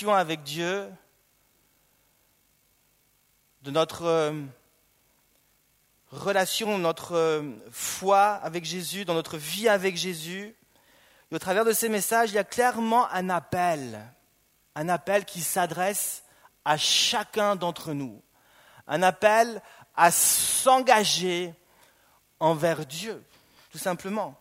avec Dieu, de notre euh, relation, notre euh, foi avec Jésus, dans notre vie avec Jésus. Et au travers de ces messages, il y a clairement un appel, un appel qui s'adresse à chacun d'entre nous, un appel à s'engager envers Dieu, tout simplement.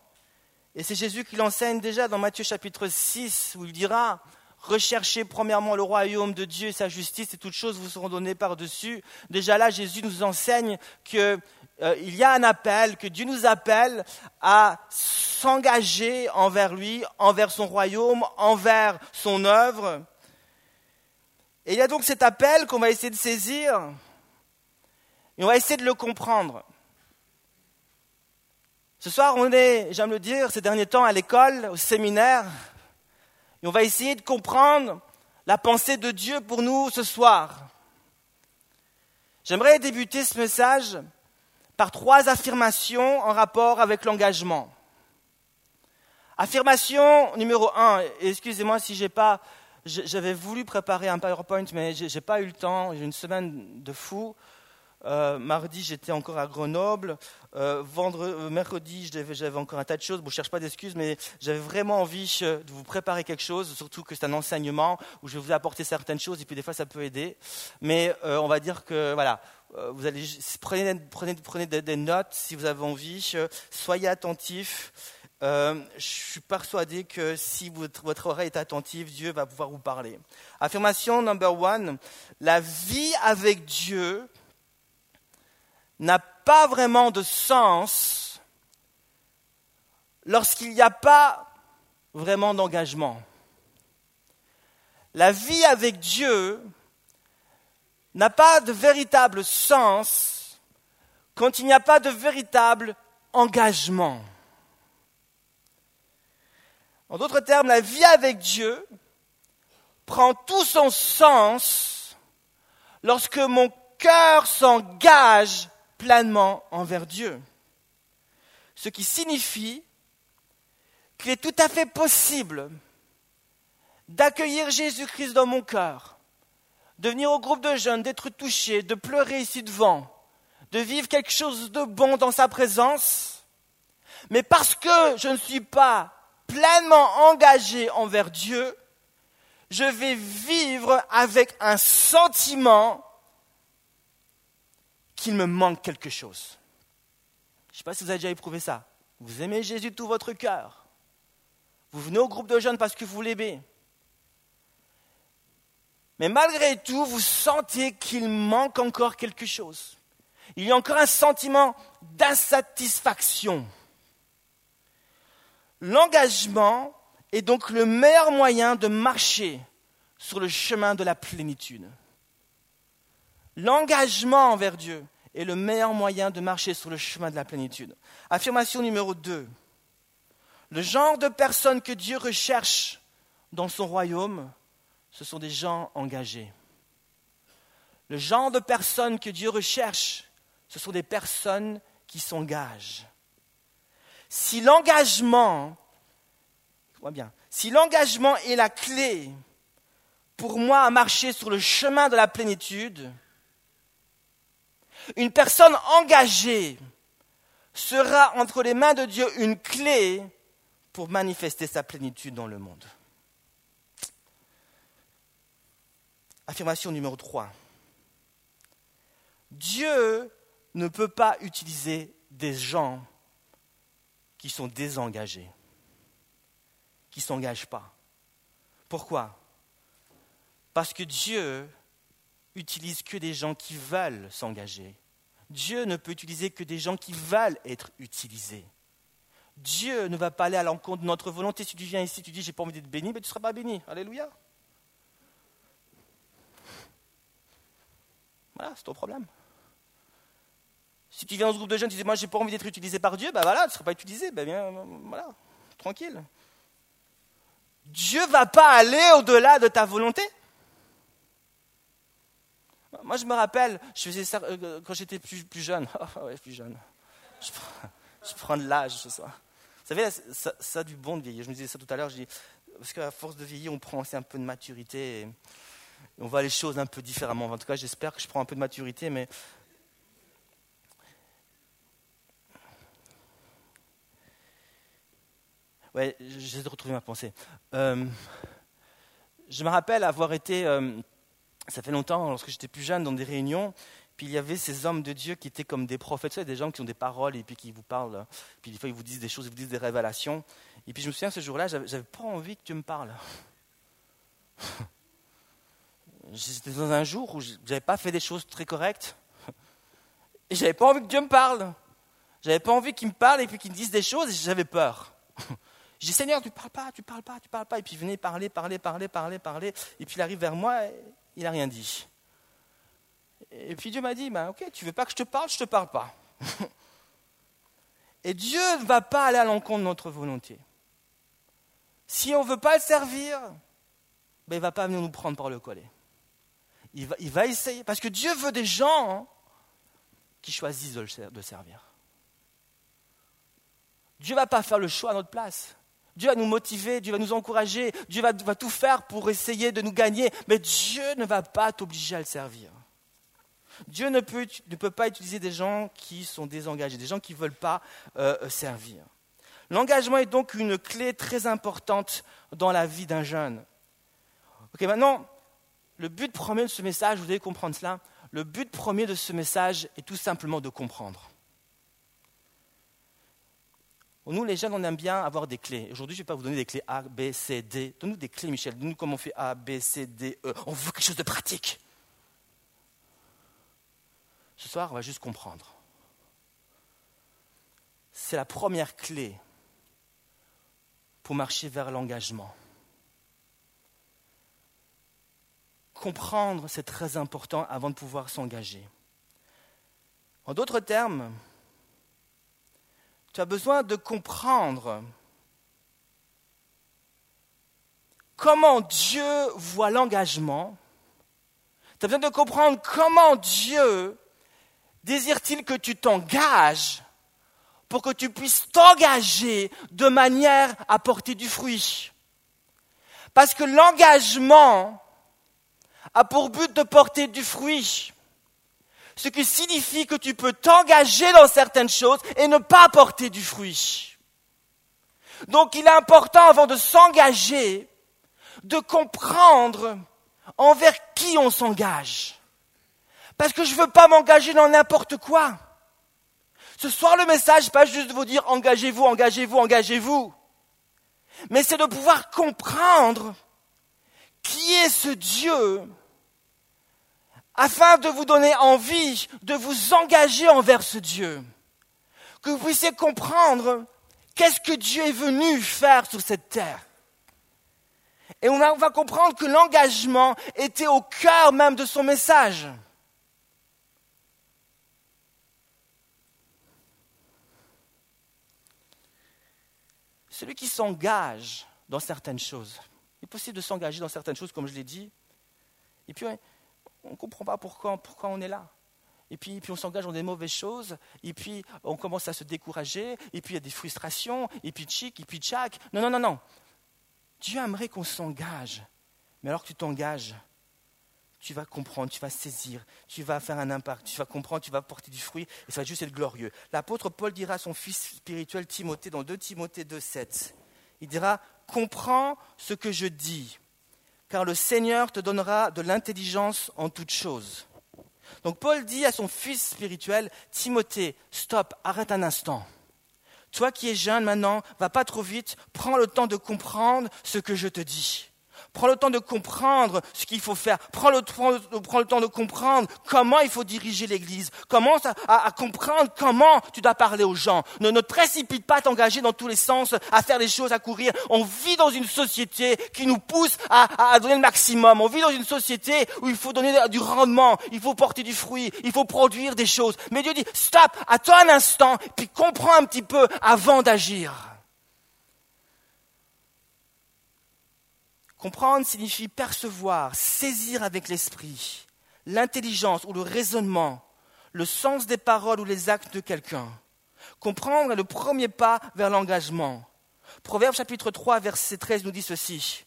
Et c'est Jésus qui l'enseigne déjà dans Matthieu chapitre 6, où il dira, recherchez premièrement le royaume de Dieu et sa justice, et toutes choses vous seront données par-dessus. Déjà là, Jésus nous enseigne qu'il euh, y a un appel, que Dieu nous appelle à s'engager envers lui, envers son royaume, envers son œuvre. Et il y a donc cet appel qu'on va essayer de saisir, et on va essayer de le comprendre. Ce soir, on est, j'aime le dire, ces derniers temps à l'école, au séminaire, et on va essayer de comprendre la pensée de Dieu pour nous ce soir. J'aimerais débuter ce message par trois affirmations en rapport avec l'engagement. Affirmation numéro un, excusez-moi si j'ai pas, j'avais voulu préparer un PowerPoint, mais j'ai pas eu le temps, j'ai une semaine de fou. Euh, mardi, j'étais encore à Grenoble. Euh, vendredi, euh, mercredi, j'avais encore un tas de choses. Bon, je ne cherche pas d'excuses, mais j'avais vraiment envie de vous préparer quelque chose, surtout que c'est un enseignement où je vais vous apporter certaines choses et puis des fois ça peut aider. Mais on va dire que voilà, vous allez prenez, prenez, prenez des, notes si vous avez envie. soyez attentifs. je suis persuadé que si votre, votre, oreille est attentive, Dieu va pouvoir vous parler. Affirmation number one, la vie avec Dieu n'a pas vraiment de sens lorsqu'il n'y a pas vraiment d'engagement. La vie avec Dieu n'a pas de véritable sens quand il n'y a pas de véritable engagement. En d'autres termes, la vie avec Dieu prend tout son sens lorsque mon cœur s'engage pleinement envers Dieu. Ce qui signifie qu'il est tout à fait possible d'accueillir Jésus-Christ dans mon cœur, de venir au groupe de jeunes, d'être touché, de pleurer ici devant, de vivre quelque chose de bon dans sa présence, mais parce que je ne suis pas pleinement engagé envers Dieu, je vais vivre avec un sentiment qu'il me manque quelque chose. Je ne sais pas si vous avez déjà éprouvé ça. Vous aimez Jésus de tout votre cœur. Vous venez au groupe de jeunes parce que vous l'aimez. Mais malgré tout, vous sentez qu'il manque encore quelque chose. Il y a encore un sentiment d'insatisfaction. L'engagement est donc le meilleur moyen de marcher sur le chemin de la plénitude. L'engagement envers Dieu est le meilleur moyen de marcher sur le chemin de la plénitude. Affirmation numéro 2. Le genre de personnes que Dieu recherche dans son royaume, ce sont des gens engagés. Le genre de personnes que Dieu recherche, ce sont des personnes qui s'engagent. Si l'engagement, si l'engagement est la clé pour moi à marcher sur le chemin de la plénitude, une personne engagée sera entre les mains de Dieu une clé pour manifester sa plénitude dans le monde. Affirmation numéro 3. Dieu ne peut pas utiliser des gens qui sont désengagés, qui ne s'engagent pas. Pourquoi? Parce que Dieu utilise que des gens qui veulent s'engager. Dieu ne peut utiliser que des gens qui veulent être utilisés. Dieu ne va pas aller à l'encontre de notre volonté. Si tu viens ici, tu dis j'ai pas envie d'être béni, mais tu ne seras pas béni. Alléluia. Voilà, c'est ton problème. Si tu viens dans ce groupe de jeunes, tu dis moi j'ai pas envie d'être utilisé par Dieu, ben voilà, tu ne seras pas utilisé. Ben bien, voilà, tranquille. Dieu ne va pas aller au-delà de ta volonté. Moi, je me rappelle, je faisais ça euh, quand j'étais plus, jeune. Oh, ouais, plus jeune. Je prends, de l'âge ce soir. Vous savez, ça, ça, du bon de vieillir. Je me disais ça tout à l'heure. Je parce qu'à force de vieillir, on prend aussi un peu de maturité et on voit les choses un peu différemment. En tout cas, j'espère que je prends un peu de maturité, mais Ouais, j'essaie de retrouver ma pensée. Euh, je me rappelle avoir été, euh, ça fait longtemps, lorsque j'étais plus jeune, dans des réunions, puis il y avait ces hommes de Dieu qui étaient comme des prophètes, des gens qui ont des paroles et puis qui vous parlent, puis des fois ils vous disent des choses, ils vous disent des révélations. Et puis je me souviens, ce jour-là, j'avais pas envie que Dieu me parle. J'étais dans un jour où j'avais pas fait des choses très correctes. Et j'avais pas envie que Dieu me parle. J'avais pas envie qu'il me parle et puis qu'il me dise des choses et j'avais peur. Je dis, Seigneur, tu parles pas, tu parles pas, tu parles pas. Et puis il venait parler, parler, parler, parler, parler. Et puis il arrive vers moi, il n'a rien dit. Et puis Dieu m'a dit, ben, ok, tu veux pas que je te parle, je ne te parle pas. et Dieu ne va pas aller à l'encontre de notre volonté. Si on ne veut pas le servir, ben, il ne va pas venir nous prendre par le collet. Il va, essayer, parce que Dieu veut des gens hein, qui choisissent de le servir. Dieu ne va pas faire le choix à notre place. Dieu va nous motiver, Dieu va nous encourager, Dieu va, tout faire pour essayer de nous gagner, mais Dieu ne va pas t'obliger à le servir. Dieu ne peut, pas utiliser des gens qui sont désengagés, des gens qui ne veulent pas euh, euh, servir. L'engagement est donc une clé très importante dans la vie d'un jeune. Ok, maintenant, le but premier de ce message, vous devez comprendre cela, le but premier de ce message est tout simplement de comprendre. Nous, les jeunes, on aime bien avoir des clés. Aujourd'hui, je ne vais pas vous donner des clés A, B, C, D. Donne-nous des clés, Michel. Donne-nous comment on fait A, B, C, D, E. On veut quelque chose de pratique. Ce soir, on va juste comprendre. C'est la première clé pour marcher vers l'engagement. Comprendre, c'est très important avant de pouvoir s'engager. En d'autres termes, tu as besoin de comprendre comment Dieu voit l'engagement. Tu as besoin de comprendre comment Dieu désire-t-il que tu t'engages pour que tu puisses t'engager de manière à porter du fruit. Parce que l'engagement a pour but de porter du fruit ce qui signifie que tu peux t'engager dans certaines choses et ne pas porter du fruit. Donc il est important avant de s'engager de comprendre envers qui on s'engage. Parce que je ne veux pas m'engager dans n'importe quoi. Ce soir, le message, pas juste de vous dire engagez-vous, engagez-vous, engagez-vous. Mais c'est de pouvoir comprendre qui est ce Dieu afin de vous donner envie de vous engager envers ce Dieu. Que vous puissiez comprendre qu'est-ce que Dieu est venu faire sur cette terre. Et on, va comprendre que l'engagement était au cœur même de son message. Celui qui s'engage dans certaines choses, il est possible de s'engager dans certaines choses, comme je l'ai dit, et puis on ne comprend pas pourquoi, on est là. Et puis, puis on s'engage dans des mauvaises choses, et puis on commence à se décourager, et puis il y a des frustrations, et puis tchic, et puis tchac. Non, non, non, non. Dieu aimerait qu'on s'engage. Mais alors que tu t'engages, tu vas comprendre, tu vas saisir, tu vas faire un impact, tu vas comprendre, tu vas porter du fruit, et ça va juste être glorieux. L'apôtre Paul dira à son fils spirituel Timothée, dans 2 Timothée 2, 7, il dira, comprends ce que je dis car le Seigneur te donnera de l'intelligence en toutes choses. Donc Paul dit à son fils spirituel, Timothée, stop, arrête un instant. Toi qui es jeune maintenant, va pas trop vite, prends le temps de comprendre ce que je te dis. Prends le temps de comprendre ce qu'il faut faire. Prends le, temps de comprendre comment il faut diriger l'Église. Commence à, comprendre comment tu dois parler aux gens. Ne, ne te précipite pas à t'engager dans tous les sens, à faire des choses, à courir. On vit dans une société qui nous pousse à, à donner le maximum. On vit dans une société où il faut donner du rendement, il faut porter du fruit, il faut produire des choses. Mais Dieu dit, stop, attends un instant, puis comprends un petit peu avant d'agir. Comprendre signifie percevoir, saisir avec l'esprit, l'intelligence ou le raisonnement, le sens des paroles ou les actes de quelqu'un. Comprendre est le premier pas vers l'engagement. Proverbe chapitre 3, verset 13 nous dit ceci.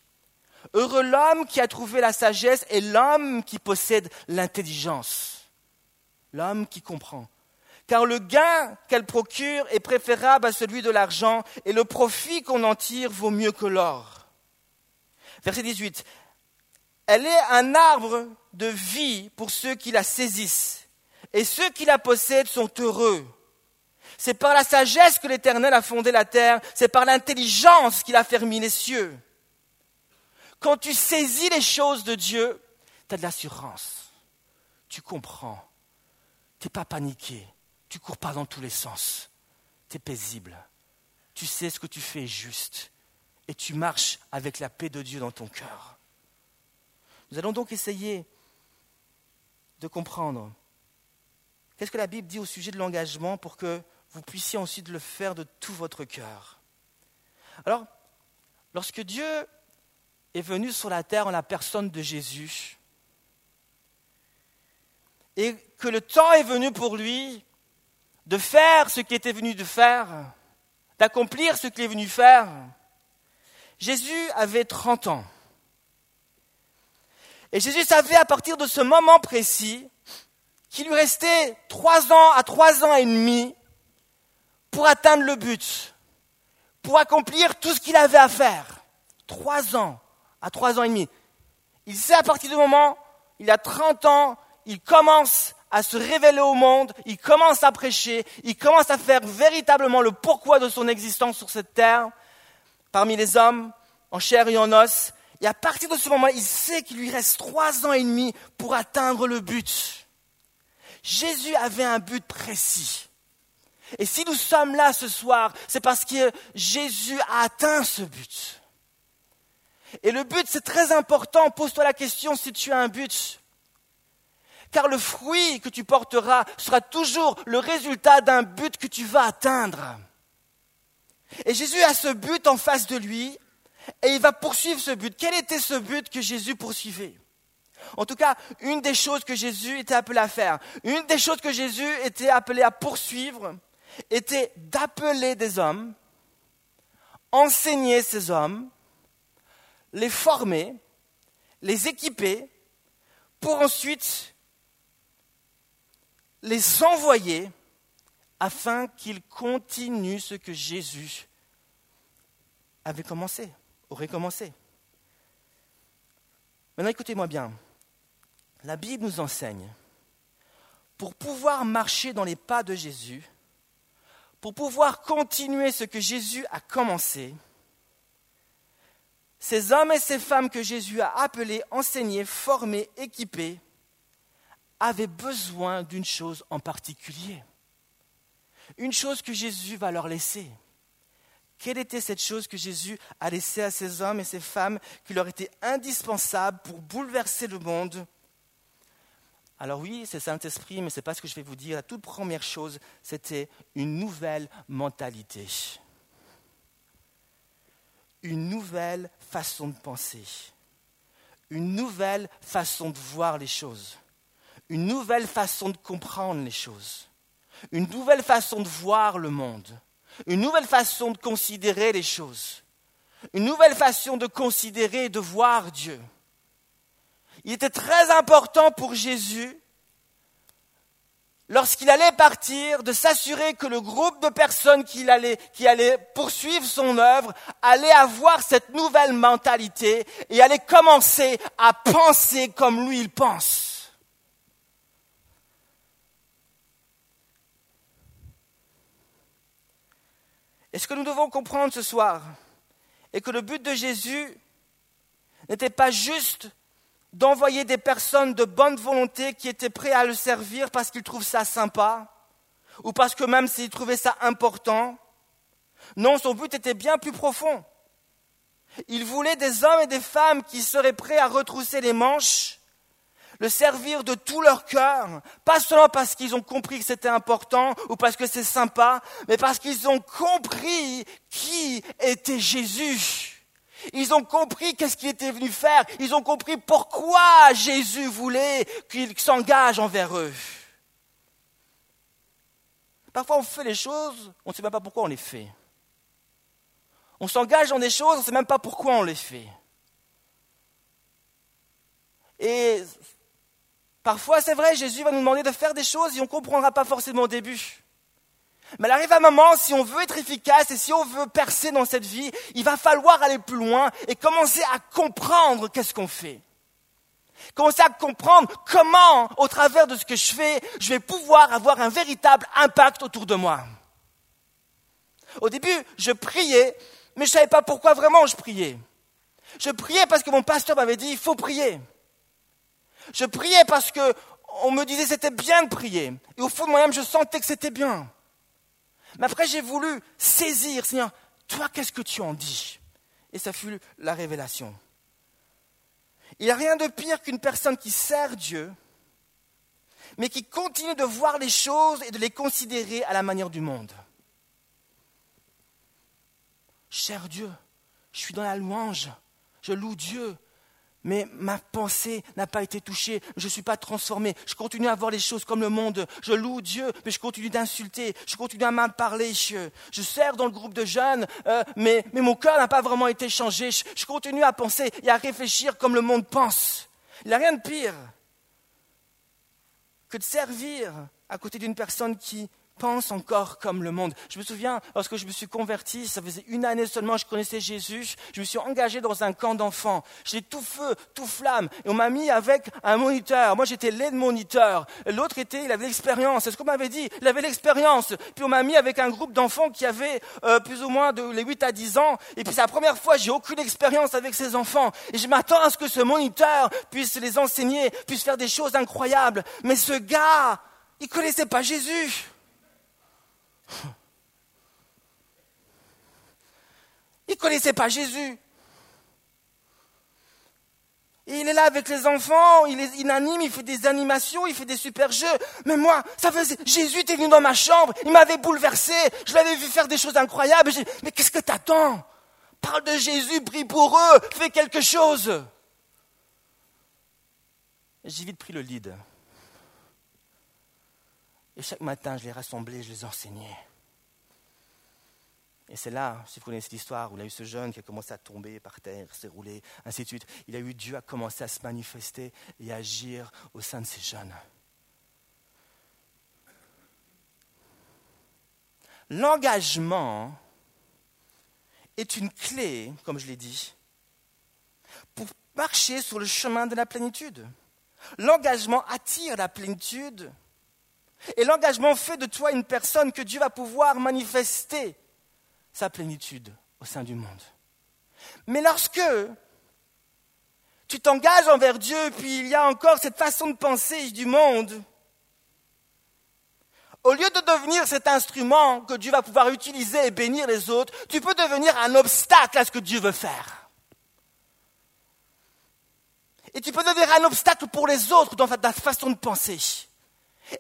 Heureux l'homme qui a trouvé la sagesse et l'homme qui possède l'intelligence. L'homme qui comprend. Car le gain qu'elle procure est préférable à celui de l'argent et le profit qu'on en tire vaut mieux que l'or. Verset 18. Elle est un arbre de vie pour ceux qui la saisissent et ceux qui la possèdent sont heureux. C'est par la sagesse que l'Éternel a fondé la terre, c'est par l'intelligence qu'il a fermé les cieux. Quand tu saisis les choses de Dieu, tu as de l'assurance. Tu comprends. Tu n'es pas paniqué. Tu cours pas dans tous les sens. Tu es paisible. Tu sais ce que tu fais est juste. Et tu marches avec la paix de Dieu dans ton cœur. Nous allons donc essayer de comprendre qu'est-ce que la Bible dit au sujet de l'engagement pour que vous puissiez ensuite le faire de tout votre cœur. Alors, lorsque Dieu est venu sur la terre en la personne de Jésus, et que le temps est venu pour lui de faire ce qu'il était venu de faire, d'accomplir ce qu'il est venu faire, Jésus avait 30 ans. Et Jésus savait à partir de ce moment précis qu'il lui restait trois ans à trois ans et demi pour atteindre le but, pour accomplir tout ce qu'il avait à faire. Trois ans, à trois ans et demi. Il sait à partir du moment, il a 30 ans, il commence à se révéler au monde, il commence à prêcher, il commence à faire véritablement le pourquoi de son existence sur cette terre, parmi les hommes, en chair et en os. Et à partir de ce moment, il sait qu'il lui reste trois ans et demi pour atteindre le but. Jésus avait un but précis. Et si nous sommes là ce soir, c'est parce que Jésus a atteint ce but. Et le but, c'est très important. Pose-toi la question si tu as un but. Car le fruit que tu porteras sera toujours le résultat d'un but que tu vas atteindre. Et Jésus a ce but en face de lui et il va poursuivre ce but. Quel était ce but que Jésus poursuivait? En tout cas, une des choses que Jésus était appelé à faire, une des choses que Jésus était appelé à poursuivre, était d'appeler des hommes, enseigner ces hommes, les former, les équiper, pour ensuite les envoyer afin qu'ils continuent ce que Jésus avait commencé, aurait commencé. Maintenant écoutez-moi bien. La Bible nous enseigne, pour pouvoir marcher dans les pas de Jésus, pour pouvoir continuer ce que Jésus a commencé, ces hommes et ces femmes que Jésus a appelés, enseignés, formés, équipés, avaient besoin d'une chose en particulier. Une chose que Jésus va leur laisser. Quelle était cette chose que Jésus a laissée à ces hommes et ces femmes qui leur était indispensable pour bouleverser le monde? Alors oui, c'est Saint-Esprit, mais ce n'est pas ce que je vais vous dire. La toute première chose, c'était une nouvelle mentalité. Une nouvelle façon de penser. Une nouvelle façon de voir les choses. Une nouvelle façon de comprendre les choses. Une nouvelle façon de voir le monde. Une nouvelle façon de considérer les choses. Une nouvelle façon de considérer et de voir Dieu. Il était très important pour Jésus, lorsqu'il allait partir, de s'assurer que le groupe de personnes qui allait, poursuivre son œuvre allait avoir cette nouvelle mentalité et allait commencer à penser comme lui il pense. Et ce que nous devons comprendre ce soir est que le but de Jésus n'était pas juste d'envoyer des personnes de bonne volonté qui étaient prêts à le servir parce qu'ils trouvent ça sympa, ou parce que même s'ils trouvaient ça important. Non, son but était bien plus profond. Il voulait des hommes et des femmes qui seraient prêts à retrousser les manches, le servir de tout leur cœur, pas seulement parce qu'ils ont compris que c'était important ou parce que c'est sympa, mais parce qu'ils ont compris qui était Jésus. Ils ont compris qu'est-ce qu'il était venu faire. Ils ont compris pourquoi Jésus voulait qu'il s'engage envers eux. Parfois, on fait les choses, on ne sait même pas pourquoi on les fait. On s'engage dans des choses, on ne sait même pas pourquoi on les fait. Et parfois, c'est vrai, Jésus va nous demander de faire des choses et on ne comprendra pas forcément au début. Mais il arrive un moment, si on veut être efficace et si on veut percer dans cette vie, il va falloir aller plus loin et commencer à comprendre qu'est-ce qu'on fait. Commencer à comprendre comment, au travers de ce que je fais, je vais pouvoir avoir un véritable impact autour de moi. Au début, je priais, mais je ne savais pas pourquoi vraiment je priais. Je priais parce que mon pasteur m'avait dit, il faut prier. Je priais parce que on me disait c'était bien de prier. Et au fond de moi-même, je sentais que c'était bien. Mais après, j'ai voulu saisir, Seigneur, toi, qu'est-ce que tu en dis? Et ça fut la révélation. Il n'y a rien de pire qu'une personne qui sert Dieu, mais qui continue de voir les choses et de les considérer à la manière du monde. Cher Dieu, je suis dans la louange, je loue Dieu, mais ma pensée n'a pas été touchée, je ne suis pas transformé, je continue à voir les choses comme le monde, je loue Dieu, mais je continue d'insulter, je continue à mal parler, je, je sers dans le groupe de jeunes, euh, mais, mais, mon cœur n'a pas vraiment été changé, je, je continue à penser et à réfléchir comme le monde pense. Il n'y a rien de pire que de servir à côté d'une personne qui pense encore comme le monde. Je me souviens, lorsque je me suis converti, ça faisait une année seulement, je connaissais Jésus, je me suis engagé dans un camp d'enfants. J'étais tout feu, tout flamme, et on m'a mis avec un moniteur. Moi, j'étais l'aide moniteur. L'autre était, il avait l'expérience. C'est ce qu'on m'avait dit, il avait l'expérience. Puis on m'a mis avec un groupe d'enfants qui avait euh, plus ou moins de les 8 à 10 ans. Et puis c'est la première fois, j'ai aucune expérience avec ces enfants. Et je m'attends à ce que ce moniteur puisse les enseigner, puisse faire des choses incroyables. Mais ce gars, il connaissait pas Jésus. Il ne connaissait pas Jésus. il est là avec les enfants, il, les, anime, il fait des animations, il fait des super jeux. Mais moi, ça faisait, Jésus était venu dans ma chambre, il m'avait bouleversé, je l'avais vu faire des choses incroyables. mais qu'est-ce que t'attends? Parle de Jésus, prie pour eux, fais quelque chose. J'ai vite pris le lead. Et chaque matin, je les rassemblais, je les enseignais. Et c'est là, si vous connaissez cette histoire, où il y a eu ce jeune qui a commencé à tomber par terre, s'est roulé, ainsi de suite. Il a eu Dieu a commencé à se manifester et agir au sein de ces jeunes. L'engagement est une clé, comme je l'ai dit, pour marcher sur le chemin de la plénitude. L'engagement attire la plénitude et l'engagement fait de toi une personne que Dieu va pouvoir manifester sa plénitude au sein du monde. Mais lorsque tu t'engages envers Dieu, puis il y a encore cette façon de penser du monde, au lieu de devenir cet instrument que Dieu va pouvoir utiliser et bénir les autres, tu peux devenir un obstacle à ce que Dieu veut faire. Et tu peux devenir un obstacle pour les autres dans ta façon de penser.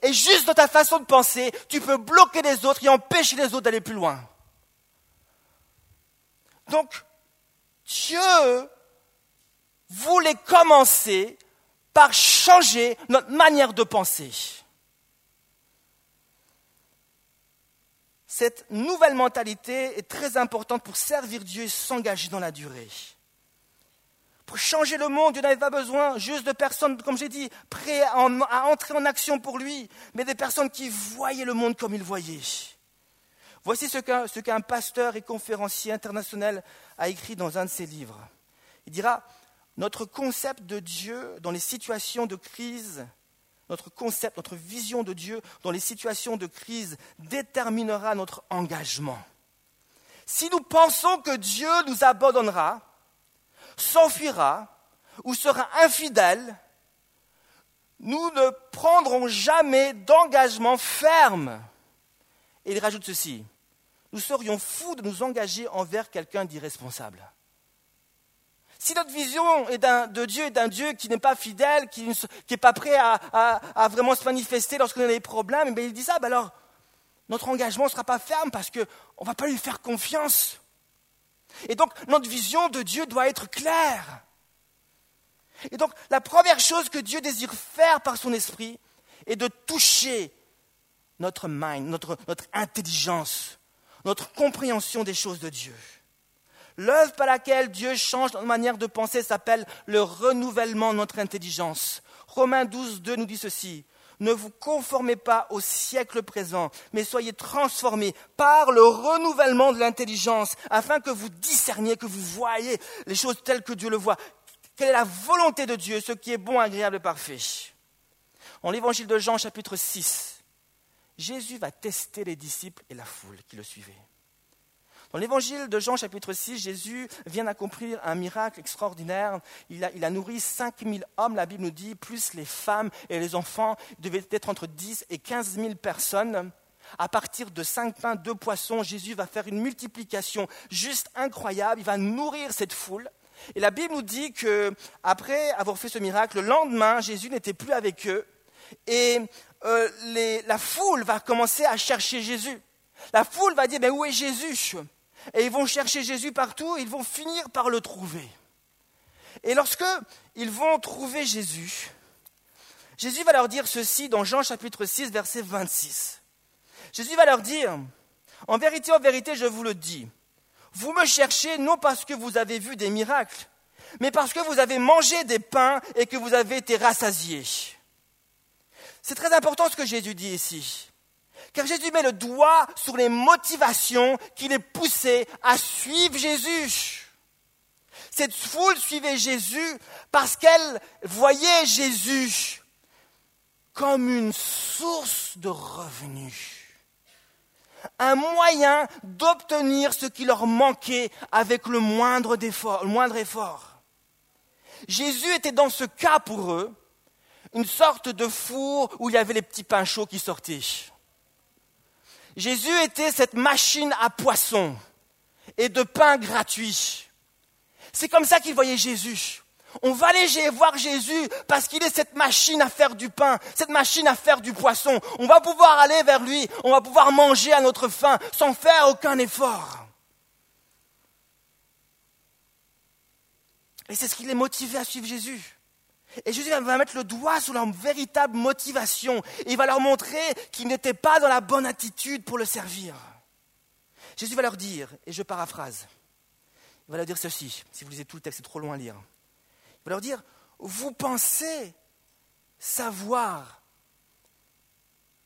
Et juste dans ta façon de penser, tu peux bloquer les autres et empêcher les autres d'aller plus loin. Donc, Dieu voulait commencer par changer notre manière de penser. Cette nouvelle mentalité est très importante pour servir Dieu et s'engager dans la durée. Pour changer le monde, Dieu n'avait pas besoin juste de personnes, comme j'ai dit, prêtes à, entrer en action pour lui, mais des personnes qui voyaient le monde comme il voyait. Voici ce qu'un pasteur et conférencier international a écrit dans un de ses livres. Il dira, notre concept de Dieu dans les situations de crise, notre concept, notre vision de Dieu dans les situations de crise déterminera notre engagement. Si nous pensons que Dieu nous abandonnera, s'enfuira ou sera infidèle, nous ne prendrons jamais d'engagement ferme. Et il rajoute ceci, nous serions fous de nous engager envers quelqu'un d'irresponsable. Si notre vision de Dieu est d'un Dieu qui n'est pas fidèle, qui n'est pas prêt à, vraiment se manifester lorsqu'on a des problèmes, eh il dit ça, ben alors notre engagement ne sera pas ferme parce qu'on ne va pas lui faire confiance. Et donc, notre vision de Dieu doit être claire. Et donc, la première chose que Dieu désire faire par son esprit est de toucher notre mind, notre, notre intelligence, notre compréhension des choses de Dieu. L'œuvre par laquelle Dieu change notre manière de penser s'appelle le renouvellement de notre intelligence. Romains 12, 2 nous dit ceci. Ne vous conformez pas au siècle présent, mais soyez transformés par le renouvellement de l'intelligence, afin que vous discerniez, que vous voyez les choses telles que Dieu le voit. Quelle est la volonté de Dieu, ce qui est bon, agréable et parfait? En l'évangile de Jean, chapitre 6, Jésus va tester les disciples et la foule qui le suivaient. Dans l'évangile de Jean chapitre 6, Jésus vient d'accomplir un miracle extraordinaire. Il a, il a nourri 5000 hommes, la Bible nous dit, plus les femmes et les enfants. Il devait être entre 10 et 15 000 personnes. À partir de cinq pains, deux poissons, Jésus va faire une multiplication juste incroyable. Il va nourrir cette foule. Et la Bible nous dit que après avoir fait ce miracle, le lendemain, Jésus n'était plus avec eux. Et euh, la foule va commencer à chercher Jésus. La foule va dire, mais où est Jésus? Et ils vont chercher Jésus partout, ils vont finir par le trouver. Et lorsque ils vont trouver Jésus, Jésus va leur dire ceci dans Jean chapitre 6, verset 26. Jésus va leur dire, en vérité, en vérité, je vous le dis, vous me cherchez non parce que vous avez vu des miracles, mais parce que vous avez mangé des pains et que vous avez été rassasiés. C'est très important ce que Jésus dit ici. Car Jésus met le doigt sur les motivations qui les poussaient à suivre Jésus. Cette foule suivait Jésus parce qu'elle voyait Jésus comme une source de revenus. Un moyen d'obtenir ce qui leur manquait avec le moindre, effort. Jésus était dans ce cas pour eux une sorte de four où il y avait les petits pains chauds qui sortaient. Jésus était cette machine à poisson et de pain gratuit. C'est comme ça qu'ils voyaient Jésus. On va aller voir Jésus parce qu'il est cette machine à faire du pain, cette machine à faire du poisson. On va pouvoir aller vers lui, on va pouvoir manger à notre faim sans faire aucun effort. Et c'est ce qui les motivait à suivre Jésus. Et Jésus va mettre le doigt sur leur véritable motivation. il va leur montrer qu'ils n'étaient pas dans la bonne attitude pour le servir. Jésus va leur dire, et je paraphrase, il va leur dire ceci, si vous lisez tout le texte, c'est trop long à lire. Il va leur dire, vous pensez savoir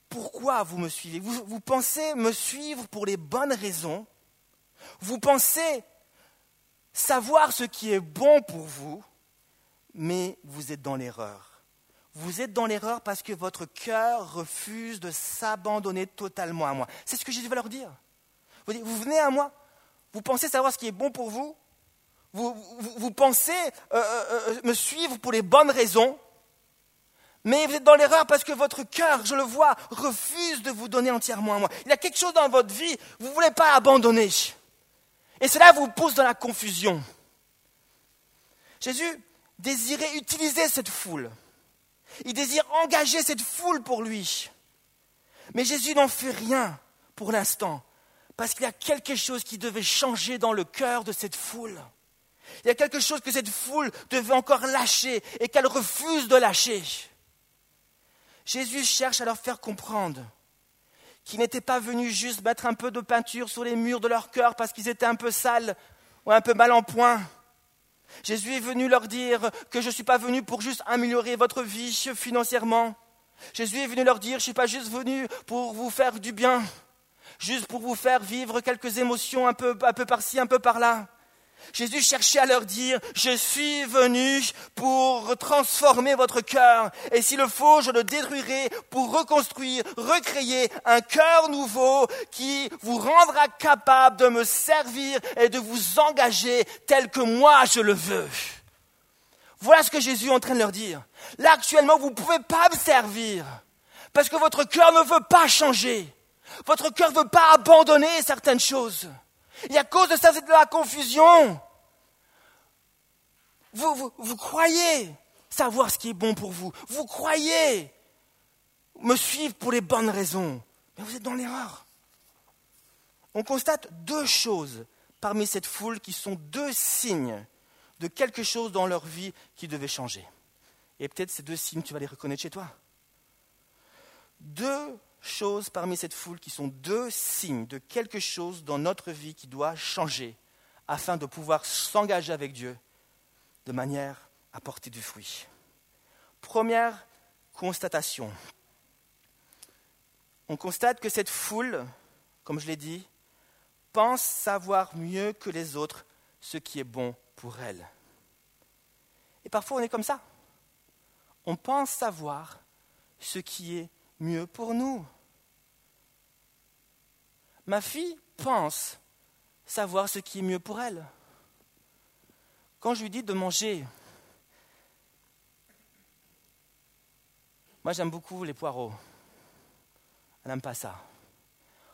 pourquoi vous me suivez. Vous, vous pensez me suivre pour les bonnes raisons. Vous pensez savoir ce qui est bon pour vous mais vous êtes dans l'erreur. Vous êtes dans l'erreur parce que votre cœur refuse de s'abandonner totalement à moi. C'est ce que Jésus va leur dire. Vous, venez à moi, vous pensez savoir ce qui est bon pour vous, vous, pensez euh, euh, euh, me suivre pour les bonnes raisons, mais vous êtes dans l'erreur parce que votre cœur, je le vois, refuse de vous donner entièrement à moi. Il y a quelque chose dans votre vie, vous ne voulez pas abandonner. Et cela vous pousse dans la confusion. Jésus, désirait utiliser cette foule. Il désire engager cette foule pour lui. Mais Jésus n'en fait rien pour l'instant, parce qu'il y a quelque chose qui devait changer dans le cœur de cette foule. Il y a quelque chose que cette foule devait encore lâcher et qu'elle refuse de lâcher. Jésus cherche à leur faire comprendre qu'il n'était pas venu juste mettre un peu de peinture sur les murs de leur cœur parce qu'ils étaient un peu sales ou un peu mal en point, Jésus est venu leur dire que je ne suis pas venu pour juste améliorer votre vie financièrement. Jésus est venu leur dire, je ne suis pas juste venu pour vous faire du bien, juste pour vous faire vivre quelques émotions un peu, un peu par-ci, un peu par-là. Jésus cherchait à leur dire, je suis venu pour transformer votre cœur, et s'il le faut, je le détruirai pour reconstruire, recréer un cœur nouveau qui vous rendra capable de me servir et de vous engager tel que moi je le veux. Voilà ce que Jésus est en train de leur dire. Là, actuellement, vous ne pouvez pas me servir parce que votre cœur ne veut pas changer. Votre cœur ne veut pas abandonner certaines choses. Et à cause de ça, êtes dans la confusion. Vous, vous, croyez savoir ce qui est bon pour vous. Vous croyez me suivre pour les bonnes raisons. Mais vous êtes dans l'erreur. On constate deux choses parmi cette foule qui sont deux signes de quelque chose dans leur vie qui devait changer. Et peut-être ces deux signes, tu vas les reconnaître chez toi. Deux parmi cette foule qui sont deux signes de quelque chose dans notre vie qui doit changer afin de pouvoir s'engager avec Dieu de manière à porter du fruit. Première constatation. On constate que cette foule, comme je l'ai dit, pense savoir mieux que les autres ce qui est bon pour elle. Et parfois on est comme ça. On pense savoir ce qui est mieux pour nous. Ma fille pense savoir ce qui est mieux pour elle. Quand je lui dis de manger, moi j'aime beaucoup les poireaux. Elle n'aime pas ça.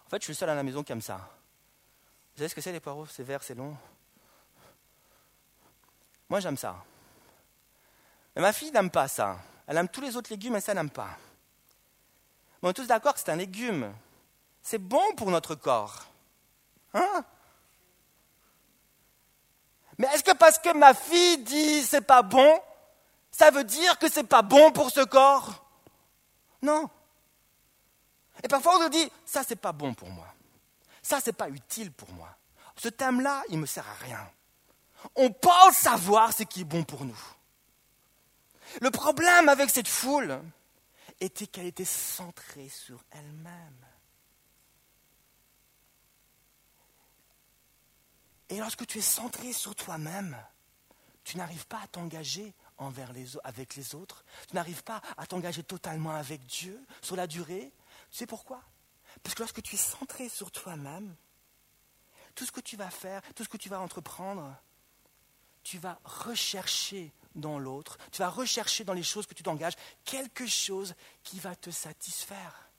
En fait, je suis le seul à la maison qui aime ça. Vous savez ce que c'est les poireaux? C'est vert, c'est long. Moi j'aime ça. Mais ma fille n'aime pas ça. Elle aime tous les autres légumes, mais ça n'aime pas. On est tous d'accord que c'est un légume. C'est bon pour notre corps. Hein? Mais est-ce que parce que ma fille dit c'est pas bon, ça veut dire que c'est pas bon pour ce corps? Non. Et parfois on nous dit ça c'est pas bon pour moi. Ça c'est pas utile pour moi. Ce thème-là, il me sert à rien. On pense savoir ce qui est bon pour nous. Le problème avec cette foule était qu'elle était centrée sur elle-même. Et lorsque tu es centré sur toi-même, tu n'arrives pas à t'engager envers les, avec les autres. Tu n'arrives pas à t'engager totalement avec Dieu sur la durée. Tu sais pourquoi? Parce que lorsque tu es centré sur toi-même, tout ce que tu vas faire, tout ce que tu vas entreprendre, tu vas rechercher dans l'autre, tu vas rechercher dans les choses que tu t'engages quelque chose qui va te satisfaire.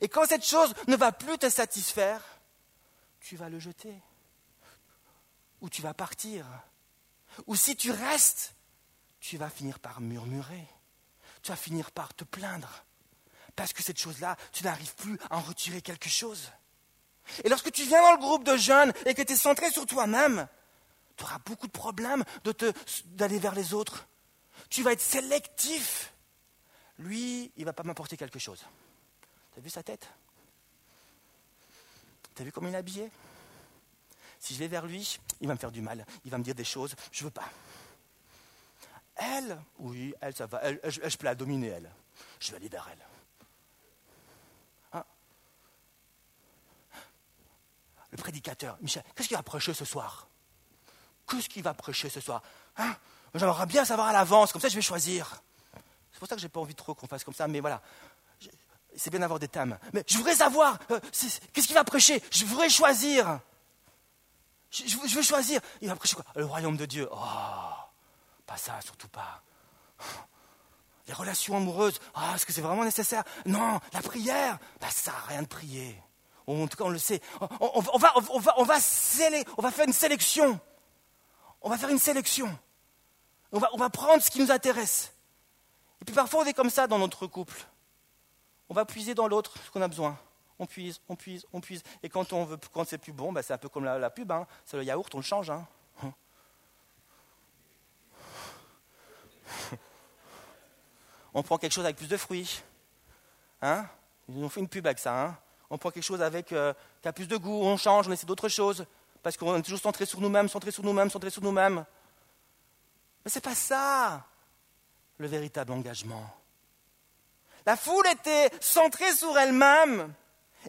Et quand cette chose ne va plus te satisfaire, tu vas le jeter ou tu vas partir. Ou si tu restes, tu vas finir par murmurer. Tu vas finir par te plaindre. Parce que cette chose-là, tu n'arrives plus à en retirer quelque chose. Et lorsque tu viens dans le groupe de jeunes et que tu es centré sur toi-même, tu auras beaucoup de problèmes d'aller vers les autres. Tu vas être sélectif. Lui, il ne va pas m'apporter quelque chose. Tu as vu sa tête? Tu as vu comment il est habillé? Si je vais vers lui, il va me faire du mal, il va me dire des choses, je ne veux pas. Elle, oui, elle, ça va, je, peux la dominer, elle. Je vais aller vers elle. Hein? Le prédicateur, Michel, qu'est-ce qu'il va prêcher ce soir? Qu'est-ce qu'il va prêcher ce soir? Hein? J'aimerais bien savoir à l'avance, comme ça je vais choisir. C'est pour ça que je n'ai pas envie trop qu'on fasse comme ça, mais voilà. C'est bien d'avoir des thèmes. Mais je voudrais savoir, euh, qu'est-ce qu'il va prêcher? Je voudrais choisir. Je, veux choisir. Il va prêcher quoi? Le royaume de Dieu. Oh, pas ça, surtout pas. Les relations amoureuses. Ah, est-ce que c'est vraiment nécessaire? Non, la prière. Bah, ça rien de prier. En tout cas, on le sait. On, va, on, va on va faire une sélection. On va faire une sélection. On va, on va prendre ce qui nous intéresse. Et puis parfois, on est comme ça dans notre couple. On va puiser dans l'autre ce qu'on a besoin on puise, on puise, on puise. Et quand, on veut, quand c'est plus bon, bah, c'est un peu comme la, pub, hein. c'est le yaourt, on le change. Hein. on prend quelque chose avec plus de fruits. Hein on fait une pub avec ça. Hein. on prend quelque chose avec euh, qui a plus de goût, on change, on essaie d'autres choses. Parce qu'on est toujours centré sur nous-mêmes, centré sur nous-mêmes, centré sur nous-mêmes. Mais ce n'est pas ça, le véritable engagement. La foule était centrée sur elle-même.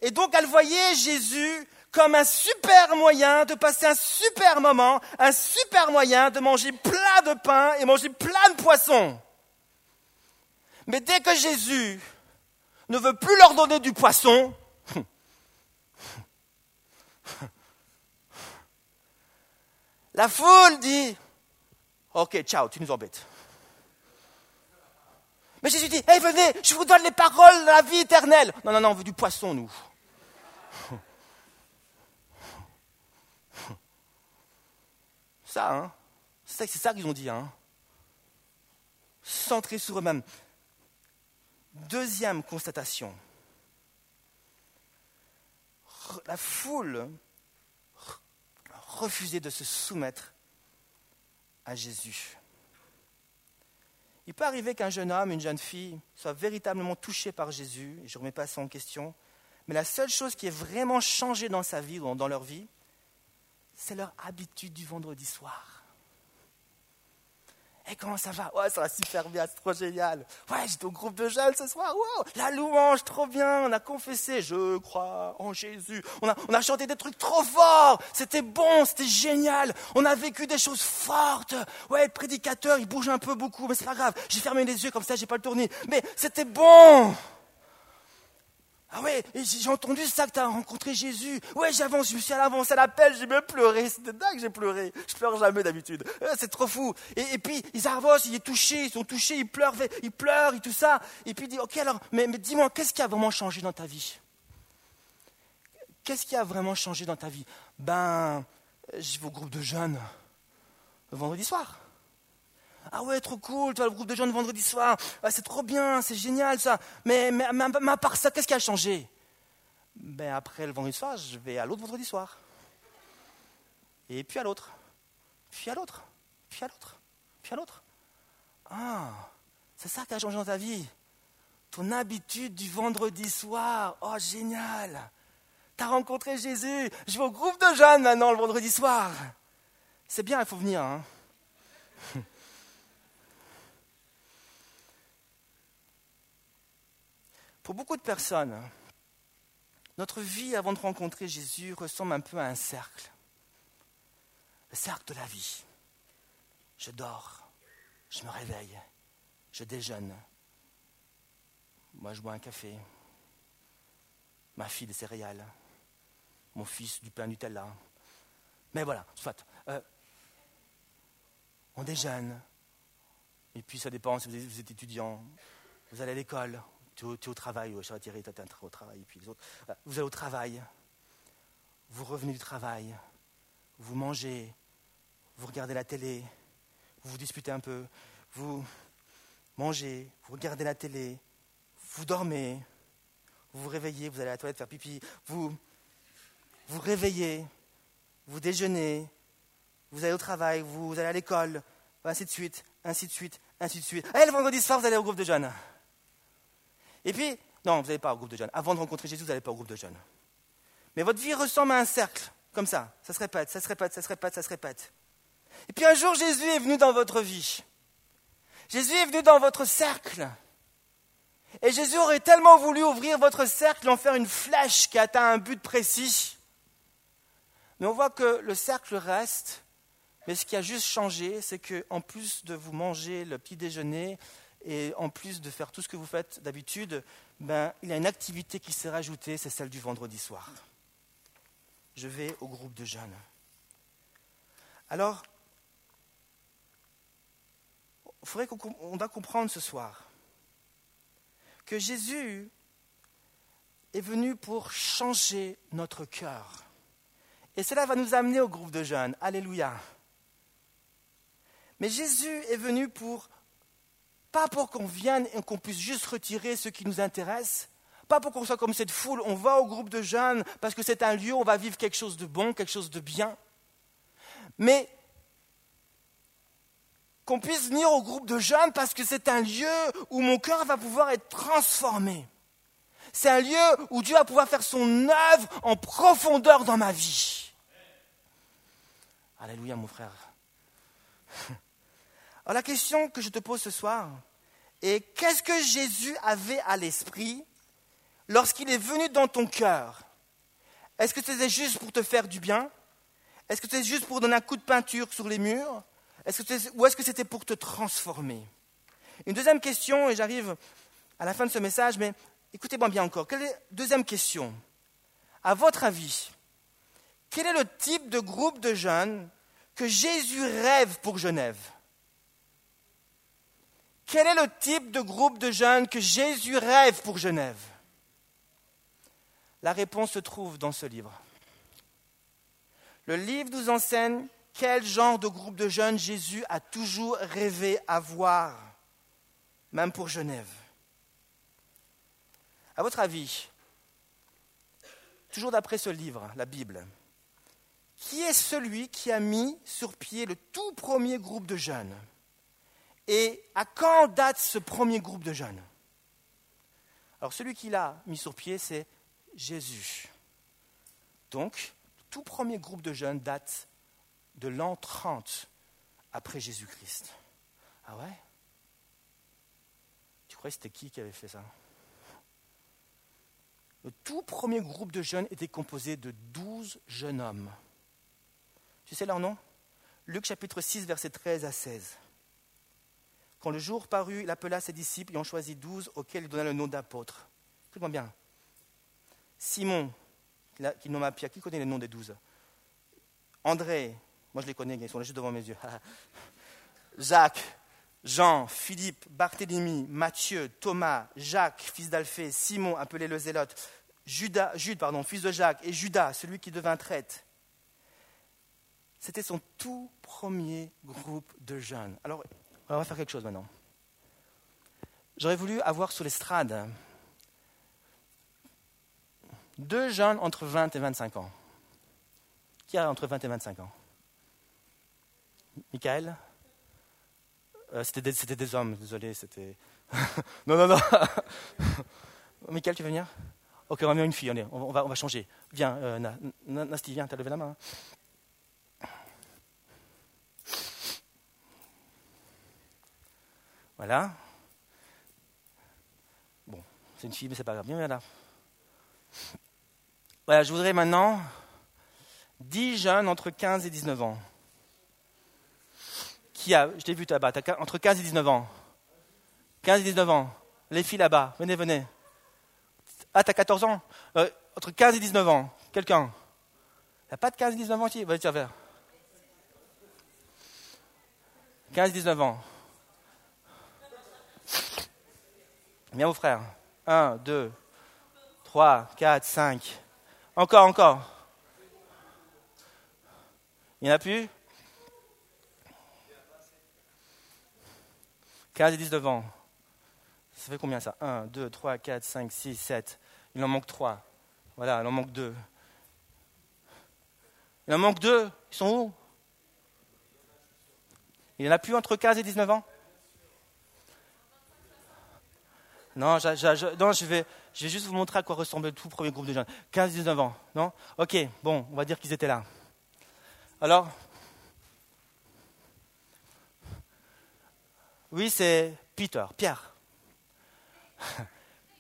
Et donc elle voyait Jésus comme un super moyen de passer un super moment, un super moyen de manger plein de pain et manger plein de poissons. Mais dès que Jésus ne veut plus leur donner du poisson, la foule dit, ok, ciao, tu nous embêtes. Mais Jésus dit, hey, venez, je vous donne les paroles de la vie éternelle. Non, non, non, on veut du poisson, nous. Ça, hein C'est ça, qu'ils ont dit, hein Centrés sur eux-mêmes. Deuxième constatation. La foule refusait de se soumettre à Jésus. Il peut arriver qu'un jeune homme, une jeune fille, soit véritablement touché par Jésus, et je ne remets pas ça en question, mais la seule chose qui est vraiment changée dans sa vie ou dans leur vie, c'est leur habitude du vendredi soir. Et comment ça va? Ouais, ça va super bien, c'est trop génial. Ouais, j'étais au groupe de jeunes ce soir. Wow, la louange, trop bien. On a confessé, je crois en Jésus. On a, on a chanté des trucs trop forts. C'était bon, c'était génial. On a vécu des choses fortes. Ouais, le prédicateur, il bouge un peu beaucoup, mais c'est pas grave. J'ai fermé les yeux comme ça, j'ai pas le tourné. Mais c'était bon. Ah ouais, j'ai entendu ça que tu as rencontré Jésus. Ouais, j'avance, je me suis avancé à l'appel, j'ai même pleuré. C'était dingue, j'ai pleuré. Je pleure jamais d'habitude. C'est trop fou. Et, puis, ils avancent, il est touché, ils sont touchés, ils pleurent, ils pleurent et tout ça. Et puis il dit, ok alors, mais, dis-moi, qu'est-ce qui a vraiment changé dans ta vie? Qu'est-ce qui a vraiment changé dans ta vie? Ben, je vais au groupe de jeunes le vendredi soir. Ah ouais, trop cool, tu vois, le groupe de jeunes vendredi soir. Ah, c'est trop bien, c'est génial ça. Mais, mais, mais, à part ça, qu'est-ce qui a changé? Ben après le vendredi soir, je vais à l'autre vendredi soir. Et puis à l'autre. Puis à l'autre. Puis à l'autre. Puis à l'autre. Ah, c'est ça qui a changé dans ta vie. Ton habitude du vendredi soir. Oh, génial. T'as rencontré Jésus. Je vais au groupe de jeunes maintenant le vendredi soir. C'est bien, il faut venir. Hein. Pour beaucoup de personnes, notre vie avant de rencontrer Jésus ressemble un peu à un cercle. Le cercle de la vie. Je dors, je me réveille, je déjeune. Moi, je bois un café. Ma fille des céréales. Mon fils du pain Nutella. Mais voilà, soit. Euh, on déjeune. Et puis ça dépend si vous êtes étudiant. Vous allez à l'école, tu es, au travail, je Thierry, tu es au travail, et puis les autres. Vous allez au travail, vous revenez du travail, vous mangez, vous regardez la télé, vous vous disputez un peu, vous mangez, vous regardez la télé, vous dormez, vous vous réveillez, vous allez à la toilette faire pipi, vous vous réveillez, vous déjeunez, vous allez au travail, vous allez à l'école, ainsi de suite, ainsi de suite, ainsi de suite. Et le vendredi soir, vous allez au groupe de jeunes. Et puis, non, vous n'allez pas au groupe de jeunes. Avant de rencontrer Jésus, vous n'allez pas au groupe de jeunes. Mais votre vie ressemble à un cercle, comme ça. Ça se répète, ça se répète, ça se répète, ça se répète. Et puis un jour, Jésus est venu dans votre vie. Jésus est venu dans votre cercle. Et Jésus aurait tellement voulu ouvrir votre cercle, en faire une flèche qui atteint un but précis. Mais on voit que le cercle reste. Mais ce qui a juste changé, c'est qu'en plus de vous manger le petit déjeuner, et en plus de faire tout ce que vous faites d'habitude, ben, il y a une activité qui s'est rajoutée, c'est celle du vendredi soir. Je vais au groupe de jeunes. Alors, il faudrait qu'on doit comprendre ce soir que Jésus est venu pour changer notre cœur. Et cela va nous amener au groupe de jeunes. Alléluia. Mais Jésus est venu pour pas pour qu'on vienne et qu'on puisse juste retirer ce qui nous intéresse. Pas pour qu'on soit comme cette foule, on va au groupe de jeunes parce que c'est un lieu où on va vivre quelque chose de bon, quelque chose de bien. Mais qu'on puisse venir au groupe de jeunes parce que c'est un lieu où mon cœur va pouvoir être transformé. C'est un lieu où Dieu va pouvoir faire son œuvre en profondeur dans ma vie. Alléluia, mon frère. Alors la question que je te pose ce soir est qu'est-ce que Jésus avait à l'esprit lorsqu'il est venu dans ton cœur? Est-ce que c'était juste pour te faire du bien? Est-ce que c'était juste pour donner un coup de peinture sur les murs? Ou est-ce que c'était pour te transformer? Une deuxième question, et j'arrive à la fin de ce message, mais écoutez-moi bien encore. Quelle deuxième question. À votre avis, quel est le type de groupe de jeunes que Jésus rêve pour Genève? Quel est le type de groupe de jeunes que Jésus rêve pour Genève? La réponse se trouve dans ce livre. Le livre nous enseigne quel genre de groupe de jeunes Jésus a toujours rêvé avoir, même pour Genève. À votre avis, toujours d'après ce livre, la Bible, qui est celui qui a mis sur pied le tout premier groupe de jeunes? Et à quand date ce premier groupe de jeunes? Alors celui qui l'a mis sur pied, c'est Jésus. Donc, tout premier groupe de jeunes date de l'an 30 après Jésus-Christ. Ah ouais? Tu crois que c'était qui qui avait fait ça? Le tout premier groupe de jeunes était composé de 12 jeunes hommes. Tu sais leur nom? Luc chapitre 6, verset 13 à 16. Quand le jour parut, il appela ses disciples et en choisit douze auxquels il donna le nom d'apôtres. Écoute-moi bien. Simon, qui nomma Pierre, qui connaît le nom des douze? André, moi je les connais, ils sont juste devant mes yeux. Jacques, Jean, Philippe, Barthélemy, Matthieu, Thomas, Jacques, fils d'Alphée, Simon, appelé le Zélote, Judas, Jude, pardon, fils de Jacques, et Judas, celui qui devint traître. C'était son tout premier groupe de jeunes. Alors, on va faire quelque chose maintenant. J'aurais voulu avoir sur l'estrade deux jeunes entre 20 et 25 ans. Qui a entre 20 et 25 ans? Michael? Euh, c'était, des, hommes, désolé, c'était. non, non, non Michael, tu veux venir? Ok, on va mettre une fille, on, va, changer. Viens, euh, Nasty, viens, t'as levé la main. Voilà. Bon, c'est une fille, mais c'est pas grave. Viens, là. Voilà, je voudrais maintenant 10 jeunes entre 15 et 19 ans. Qui a, je t'ai vu là-bas, entre 15 et 19 ans. 15 et 19 ans. Les filles là-bas, venez, venez. Ah, t'as 14 ans euh, Entre 15 et 19 ans. Quelqu'un a pas de 15 et 19 ans ici Va, tiens, vers. 15 et 19 ans. Viens, mon frère. 1, 2, 3, 4, 5. Encore, encore. Il n'y en a plus? 15 et 19 ans. Ça fait combien ça? 1, 2, 3, 4, 5, 6, 7. Il en manque 3. Voilà, il en manque 2. Il en manque 2. Ils sont où? Il n'y en a plus entre 15 et 19 ans? Non, je, vais, je vais juste vous montrer à quoi ressemblait le tout premier groupe de jeunes. 15-19 ans, non? Ok, bon, on va dire qu'ils étaient là. Alors? Oui, c'est Peter, Pierre.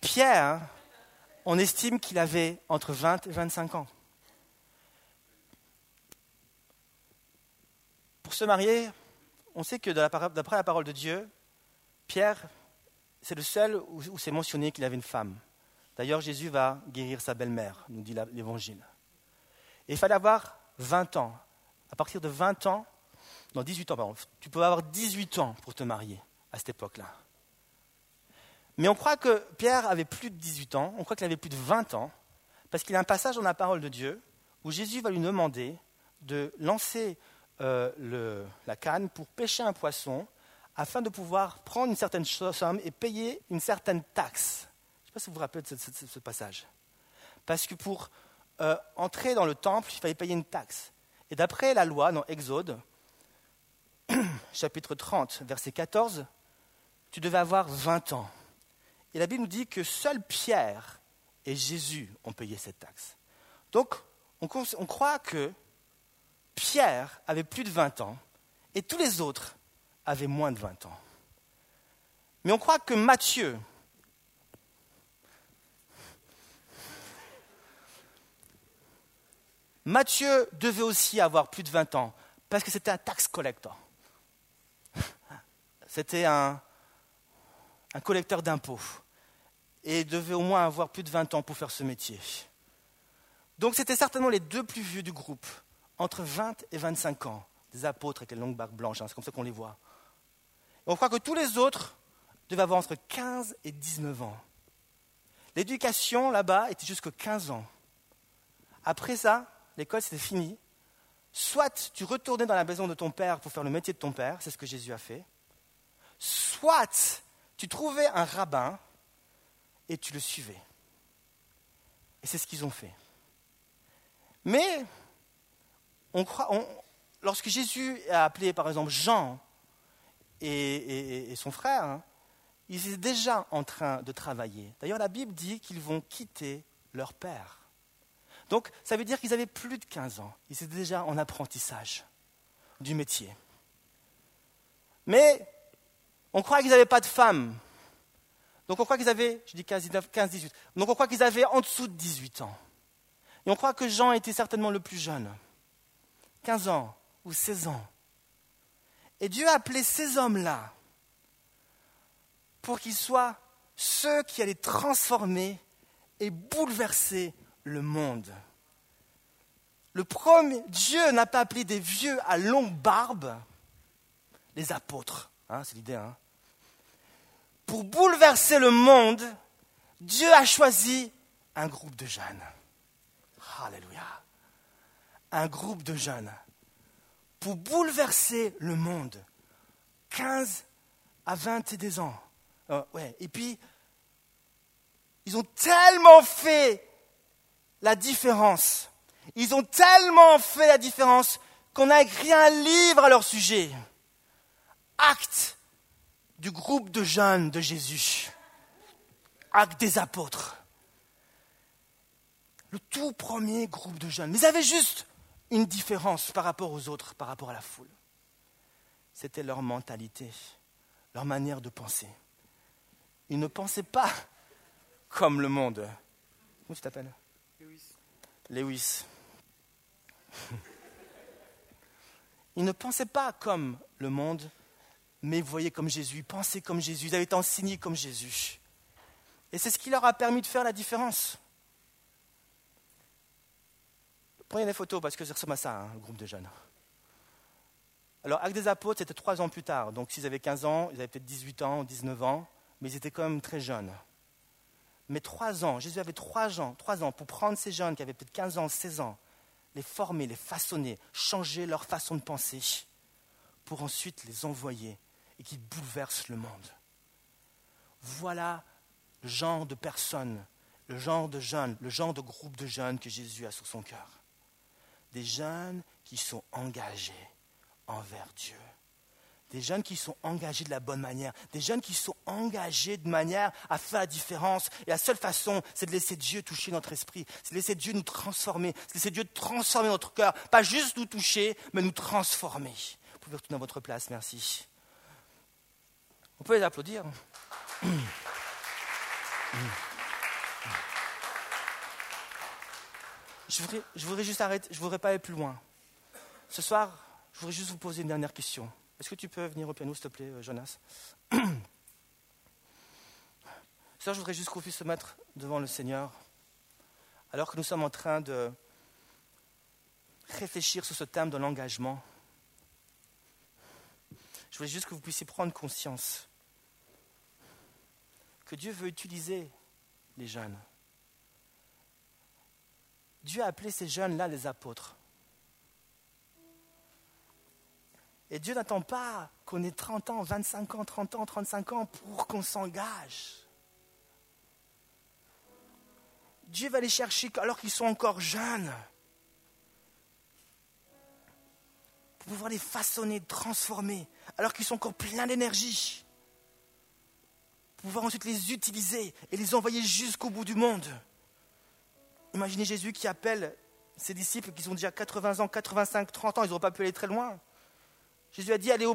Pierre, on estime qu'il avait entre 20 et 25 ans. Pour se marier, on sait que d'après la parole de Dieu, Pierre c'est le seul où, c'est mentionné qu'il avait une femme. D'ailleurs, Jésus va guérir sa belle-mère, nous dit l'Évangile. Il fallait avoir 20 ans. À partir de 20 ans, non, 18 ans, pardon, tu pouvais avoir 18 ans pour te marier à cette époque-là. Mais on croit que Pierre avait plus de 18 ans, on croit qu'il avait plus de 20 ans, parce qu'il y a un passage dans la parole de Dieu où Jésus va lui demander de lancer euh, la canne pour pêcher un poisson afin de pouvoir prendre une certaine somme et payer une certaine taxe. Je ne sais pas si vous vous rappelez de ce, passage. Parce que pour euh, entrer dans le temple, il fallait payer une taxe. Et d'après la loi, dans Exode, chapitre 30, verset 14, tu devais avoir 20 ans. Et la Bible nous dit que seul Pierre et Jésus ont payé cette taxe. Donc, on, on croit que Pierre avait plus de 20 ans et tous les autres avait moins de 20 ans. Mais on croit que Matthieu, Matthieu devait aussi avoir plus de 20 ans, parce que c'était un tax collector. C'était un, collecteur d'impôts. Et devait au moins avoir plus de 20 ans pour faire ce métier. Donc c'était certainement les deux plus vieux du groupe, entre 20 et 25 ans, des apôtres avec les longues barques blanches, hein, c'est comme ça qu'on les voit on croit que tous les autres devaient avoir entre 15 et 19 ans. L'éducation là-bas était jusqu'à 15 ans. Après ça, l'école c'était fini. Soit tu retournais dans la maison de ton père pour faire le métier de ton père, c'est ce que Jésus a fait. Soit tu trouvais un rabbin et tu le suivais. Et c'est ce qu'ils ont fait. Mais on croit, lorsque Jésus a appelé par exemple Jean et, son frère, hein, ils étaient déjà en train de travailler. D'ailleurs, la Bible dit qu'ils vont quitter leur père. Donc, ça veut dire qu'ils avaient plus de 15 ans. Ils étaient déjà en apprentissage. du métier. Mais on croit qu'ils n'avaient pas de femmes. Donc on croit qu'ils avaient, je dis 15, 15, 18. Donc on croit qu'ils avaient en dessous de 18 ans. Et on croit que Jean était certainement le plus jeune. 15 ans ou 16 ans. Et Dieu a appelé ces hommes-là pour qu'ils soient ceux qui allaient transformer et bouleverser le monde. Le premier, Dieu n'a pas appelé des vieux à longue barbe, les apôtres, hein, c'est l'idée. Hein. Pour bouleverser le monde, Dieu a choisi un groupe de jeunes. Alléluia. Un groupe de jeunes. Pour bouleverser le monde. 15 à 22 ans. Euh, ouais. Et puis, ils ont tellement fait la différence. Ils ont tellement fait la différence qu'on a écrit un livre à leur sujet. Acte du groupe de jeunes de Jésus. Acte des apôtres. Le tout premier groupe de jeunes. Mais ils avaient juste une différence par rapport aux autres, par rapport à la foule. C'était leur mentalité, leur manière de penser. Ils ne pensaient pas comme le monde. Comment tu t'appelles? Lewis. Lewis. Ils ne pensaient pas comme le monde, mais voyaient comme Jésus, pensaient comme Jésus, ils avaient été enseignés comme Jésus. Et c'est ce qui leur a permis de faire la différence. Prenez des photos parce que ça ressemble à ça, hein, groupe de jeunes. Alors, Acte des Apôtres, c'était trois ans plus tard. Donc, s'ils avaient 15 ans, ils avaient peut-être 18 ans ou 19 ans, mais ils étaient quand même très jeunes. Mais trois ans, Jésus avait trois ans, trois ans pour prendre ces jeunes qui avaient peut-être 15 ans, 16 ans, les former, les façonner, changer leur façon de penser, pour ensuite les envoyer et qui bouleversent le monde. Voilà le genre de personnes, le genre de jeunes, le genre de groupe de jeunes que Jésus a sur son cœur. Des jeunes qui sont engagés envers Dieu des jeunes qui sont engagés de la bonne manière, des jeunes qui sont engagés de manière à faire la différence. Et la seule façon, c'est de laisser Dieu toucher notre esprit, c'est de laisser Dieu nous transformer, c'est de laisser Dieu transformer notre cœur, pas juste nous toucher, mais nous transformer. Vous pouvez retourner à votre place, merci. Vous pouvez les applaudir. Je voudrais, voudrais juste arrêter, je ne voudrais pas aller plus loin. Ce soir, je voudrais juste vous poser une dernière question. Est-ce que tu peux venir au piano, s'il te plaît, euh, Jonas? Ça, je voudrais juste qu'on puisse se mettre devant le Seigneur, alors que nous sommes en train de réfléchir sur ce thème de l'engagement. Je voulais juste que vous puissiez prendre conscience que Dieu veut utiliser les jeunes. Dieu a appelé ces jeunes-là les apôtres. Et Dieu n'attend pas qu'on ait 30 ans, 25 ans, 30 ans, 35 ans pour qu'on s'engage. Dieu va les chercher alors qu'ils sont encore jeunes. Pour pouvoir les façonner, transformer, alors qu'ils sont encore pleins d'énergie. Pour pouvoir ensuite les utiliser et les envoyer jusqu'au bout du monde. Imaginez Jésus qui appelle ses disciples qui ont déjà 80 ans, 85, 30 ans, ils n'auraient pas pu aller très loin. Jésus a dit aller,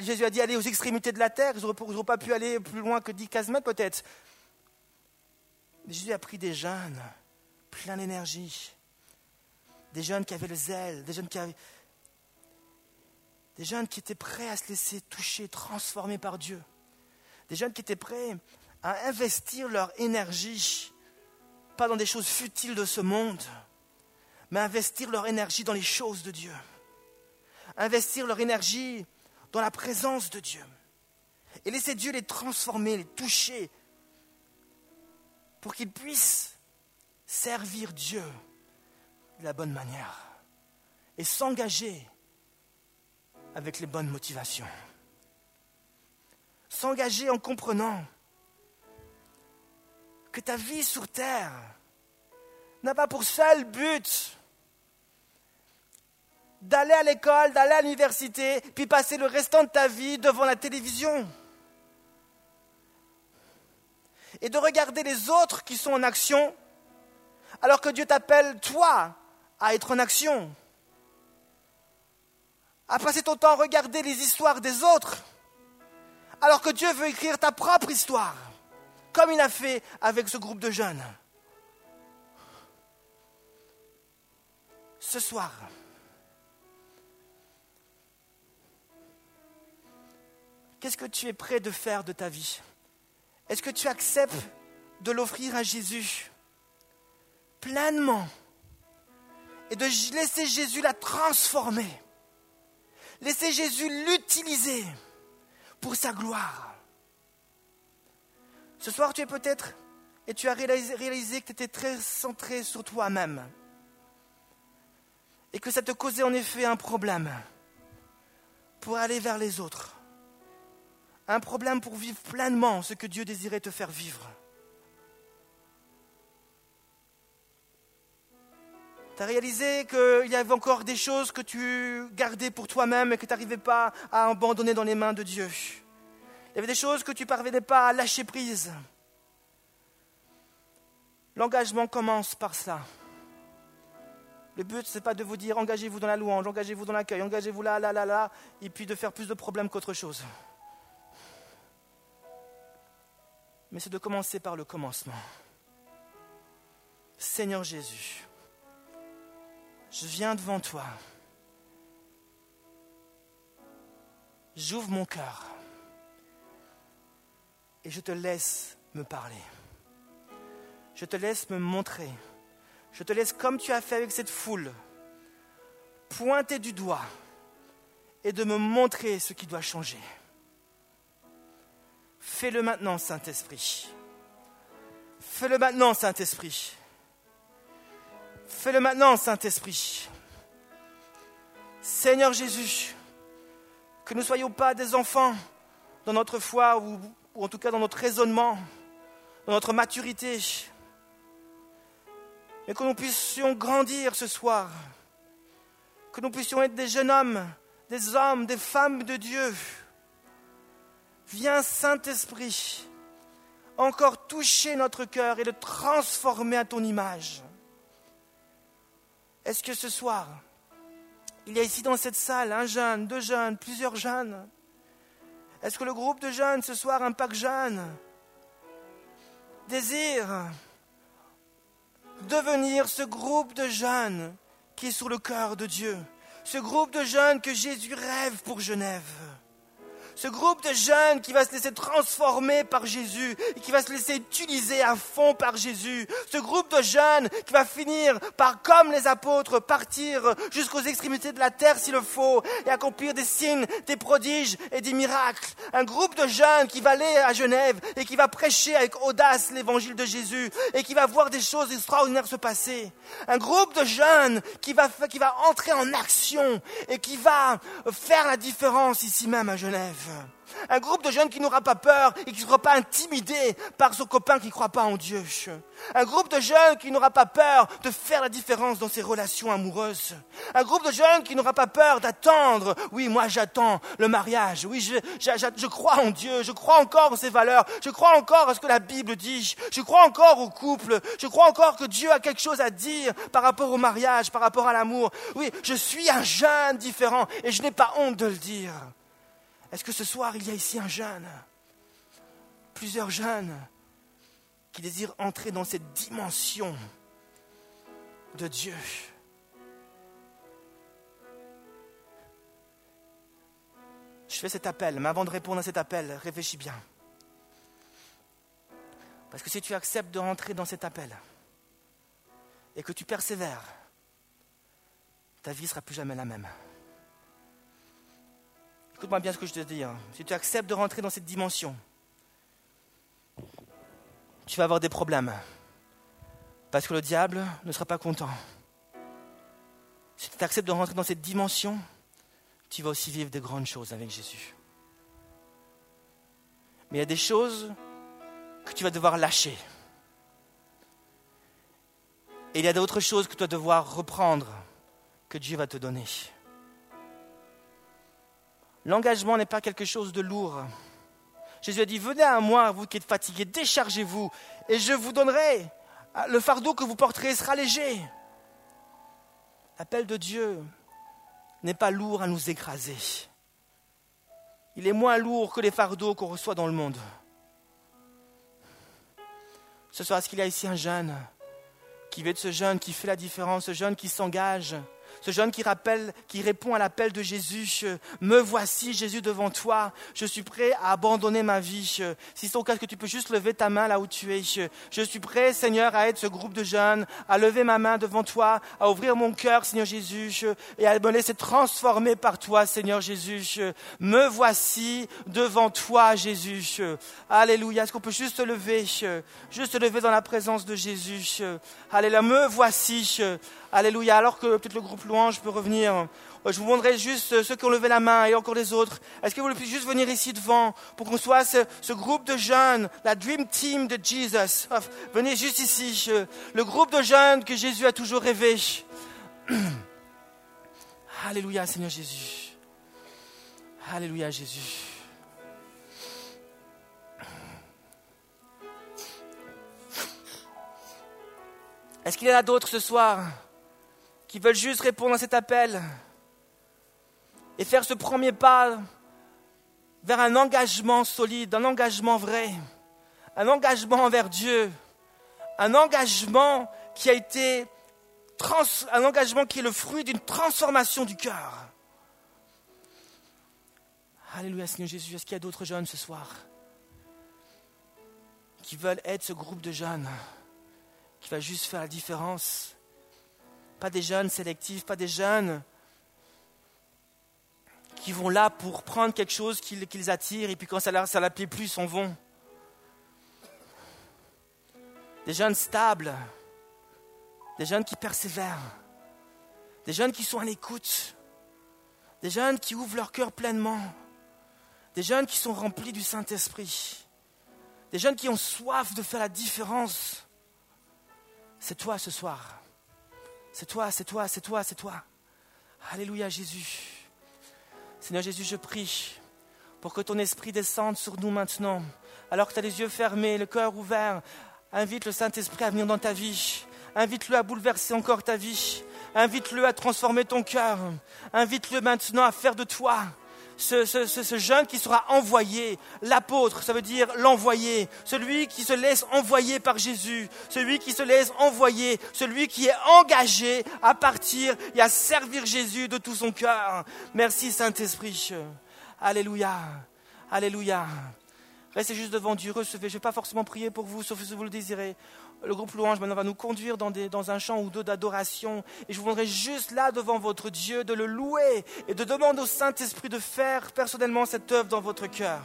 Jésus a dit aller aux extrémités de la terre, ils n'auraient pas pu aller plus loin que 10-15 mètres peut-être. Jésus a pris des jeunes pleins d'énergie, des jeunes qui avaient le zèle, des jeunes qui avaient, des jeunes qui étaient prêts à se laisser toucher, transformer par Dieu, des jeunes qui étaient prêts à investir leur énergie, pas dans des choses futiles de ce monde, mais investir leur énergie dans les choses de Dieu investir leur énergie dans la présence de Dieu. Et laisser Dieu les transformer, les toucher, pour qu'ils puissent servir Dieu de la bonne manière et s'engager avec les bonnes motivations. S'engager en comprenant que ta vie sur terre n'a pas pour seul but d'aller à l'école, d'aller à l'université, puis passer le restant de ta vie devant la télévision. Et de regarder les autres qui sont en action, alors que Dieu t'appelle, toi, à être en action. à passer ton temps à regarder les histoires des autres, alors que Dieu veut écrire ta propre histoire, comme il a fait avec ce groupe de jeunes. Ce soir, qu'est-ce que tu es prêt de faire de ta vie? Est-ce que tu acceptes de l'offrir à Jésus pleinement et de laisser Jésus la transformer? Laisser Jésus l'utiliser pour sa gloire? Ce soir, tu es peut-être et tu as réalisé que tu étais très centré sur toi-même et que ça te causait en effet un problème pour aller vers les autres. Un problème pour vivre pleinement ce que Dieu désirait te faire vivre. Tu as réalisé qu'il y avait encore des choses que tu gardais pour toi-même et que tu n'arrivais pas à abandonner dans les mains de Dieu. Il y avait des choses que tu ne parvenais pas à lâcher prise. L'engagement commence par ça. Le but, ce n'est pas de vous dire engagez-vous dans la louange, engagez-vous dans l'accueil, engagez-vous là, là, là, là, et puis de faire plus de problèmes qu'autre chose. Mais c'est de commencer par le commencement. Seigneur Jésus, je viens devant toi. J'ouvre mon cœur et je te laisse me parler. Je te laisse me montrer. Je te laisse, comme tu as fait avec cette foule, pointer du doigt et de me montrer ce qui doit changer. Fais-le maintenant, Saint-Esprit. Fais-le maintenant, Saint-Esprit. Fais-le maintenant, Saint-Esprit. Seigneur Jésus, que nous ne soyons pas des enfants dans notre foi ou, ou en tout cas dans notre raisonnement, dans notre maturité, mais que nous puissions grandir ce soir, que nous puissions être des jeunes hommes, des hommes, des femmes de Dieu. Viens, Saint-Esprit, encore toucher notre cœur et le transformer à ton image. Est-ce que ce soir, il y a ici dans cette salle un jeune, deux jeunes, plusieurs jeunes Est-ce que le groupe de jeunes ce soir, un pack jeune, désire devenir ce groupe de jeunes qui est sur le cœur de Dieu, ce groupe de jeunes que Jésus rêve pour Genève? Ce groupe de jeunes qui va se laisser transformer par Jésus et qui va se laisser utiliser à fond par Jésus. Ce groupe de jeunes qui va finir par, comme les apôtres, partir jusqu'aux extrémités de la terre s'il le faut et accomplir des signes, des prodiges et des miracles. Un groupe de jeunes qui va aller à Genève et qui va prêcher avec audace l'évangile de Jésus et qui va voir des choses extraordinaires se passer. Un groupe de jeunes qui va, qui va entrer en action et qui va faire la différence ici même à Genève. Un groupe de jeunes qui n'aura pas peur et qui ne sera pas intimidé par son copain qui ne croit pas en Dieu. Un groupe de jeunes qui n'aura pas peur de faire la différence dans ses relations amoureuses. Un groupe de jeunes qui n'aura pas peur d'attendre. Oui, moi j'attends le mariage. Oui, je, je, crois en Dieu. Je crois encore en ses valeurs. Je crois encore à ce que la Bible dit. Je crois encore au couple. Je crois encore que Dieu a quelque chose à dire par rapport au mariage, par rapport à l'amour. Oui, je suis un jeune différent et je n'ai pas honte de le dire. Est-ce que ce soir, il y a ici un jeune, plusieurs jeunes, qui désirent entrer dans cette dimension de Dieu? Je fais cet appel, mais avant de répondre à cet appel, réfléchis bien. Parce que si tu acceptes de rentrer dans cet appel et que tu persévères, ta vie ne sera plus jamais la même. Écoute-moi bien ce que je te dis. Hein. Si tu acceptes de rentrer dans cette dimension, tu vas avoir des problèmes. Parce que le diable ne sera pas content. Si tu acceptes de rentrer dans cette dimension, tu vas aussi vivre des grandes choses avec Jésus. Mais il y a des choses que tu vas devoir lâcher. Et il y a d'autres choses que tu vas devoir reprendre, que Dieu va te donner. L'engagement n'est pas quelque chose de lourd. Jésus a dit, venez à moi, vous qui êtes fatigués, déchargez-vous, et je vous donnerai. Le fardeau que vous porterez sera léger. L'appel de Dieu n'est pas lourd à nous écraser. Il est moins lourd que les fardeaux qu'on reçoit dans le monde. Ce soir, est-ce qu'il y a ici un jeune qui veut être ce jeune qui fait la différence, ce jeune qui s'engage, ce jeune qui rappelle, qui répond à l'appel de Jésus. Me voici, Jésus, devant toi. Je suis prêt à abandonner ma vie. Si c'est ton cas, que tu peux juste lever ta main là où tu es? Je suis prêt, Seigneur, à être ce groupe de jeunes, à lever ma main devant toi, à ouvrir mon cœur, Seigneur Jésus, et à me laisser transformer par toi, Seigneur Jésus. Me voici devant toi, Jésus. Alléluia. Est-ce qu'on peut juste se lever, juste se lever dans la présence de Jésus. Alléluia. Me voici. Alléluia. Alors que peut-être le groupe louange peut revenir. Je vous demanderai juste euh, ceux qui ont levé la main et encore les autres. Est-ce que vous pouvez juste venir ici devant pour qu'on soit ce, groupe de jeunes, la Dream Team de Jesus? venez juste ici. Le groupe de jeunes que Jésus a toujours rêvé. Alléluia, Seigneur Jésus. Alléluia, Jésus. Est-ce qu'il y en a d'autres ce soir? Qui veulent juste répondre à cet appel et faire ce premier pas vers un engagement solide, un engagement vrai, un engagement envers Dieu, un engagement qui a été un engagement qui est le fruit d'une transformation du cœur. Alléluia Seigneur Jésus, est-ce qu'il y a d'autres jeunes ce soir qui veulent être ce groupe de jeunes qui va juste faire la différence? Pas des jeunes sélectifs, pas des jeunes qui vont là pour prendre quelque chose qui, les attire et puis quand ça ne ça plus, ils s'en vont. Des jeunes stables, des jeunes qui persévèrent, des jeunes qui sont à l'écoute, des jeunes qui ouvrent leur cœur pleinement, des jeunes qui sont remplis du Saint-Esprit, des jeunes qui ont soif de faire la différence. C'est toi ce soir. C'est toi, c'est toi, c'est toi, c'est toi. Alléluia Jésus. Seigneur Jésus, je prie pour que ton esprit descende sur nous maintenant. Alors que tu as les yeux fermés, le cœur ouvert, invite le Saint-Esprit à venir dans ta vie. Invite-le à bouleverser encore ta vie. Invite-le à transformer ton cœur. Invite-le maintenant à faire de toi ce, jeune qui sera envoyé, l'apôtre, ça veut dire l'envoyé, celui qui se laisse envoyer par Jésus, celui qui se laisse envoyer, celui qui est engagé à partir et à servir Jésus de tout son cœur. Merci Saint-Esprit. Alléluia. Alléluia. Restez juste devant Dieu, recevez. Je ne vais pas forcément prier pour vous, sauf si vous le désirez le groupe Louange maintenant va nous conduire dans, un chant ou deux d'adoration. Et je vous juste là devant votre Dieu de le louer et de demander au Saint-Esprit de faire personnellement cette œuvre dans votre cœur.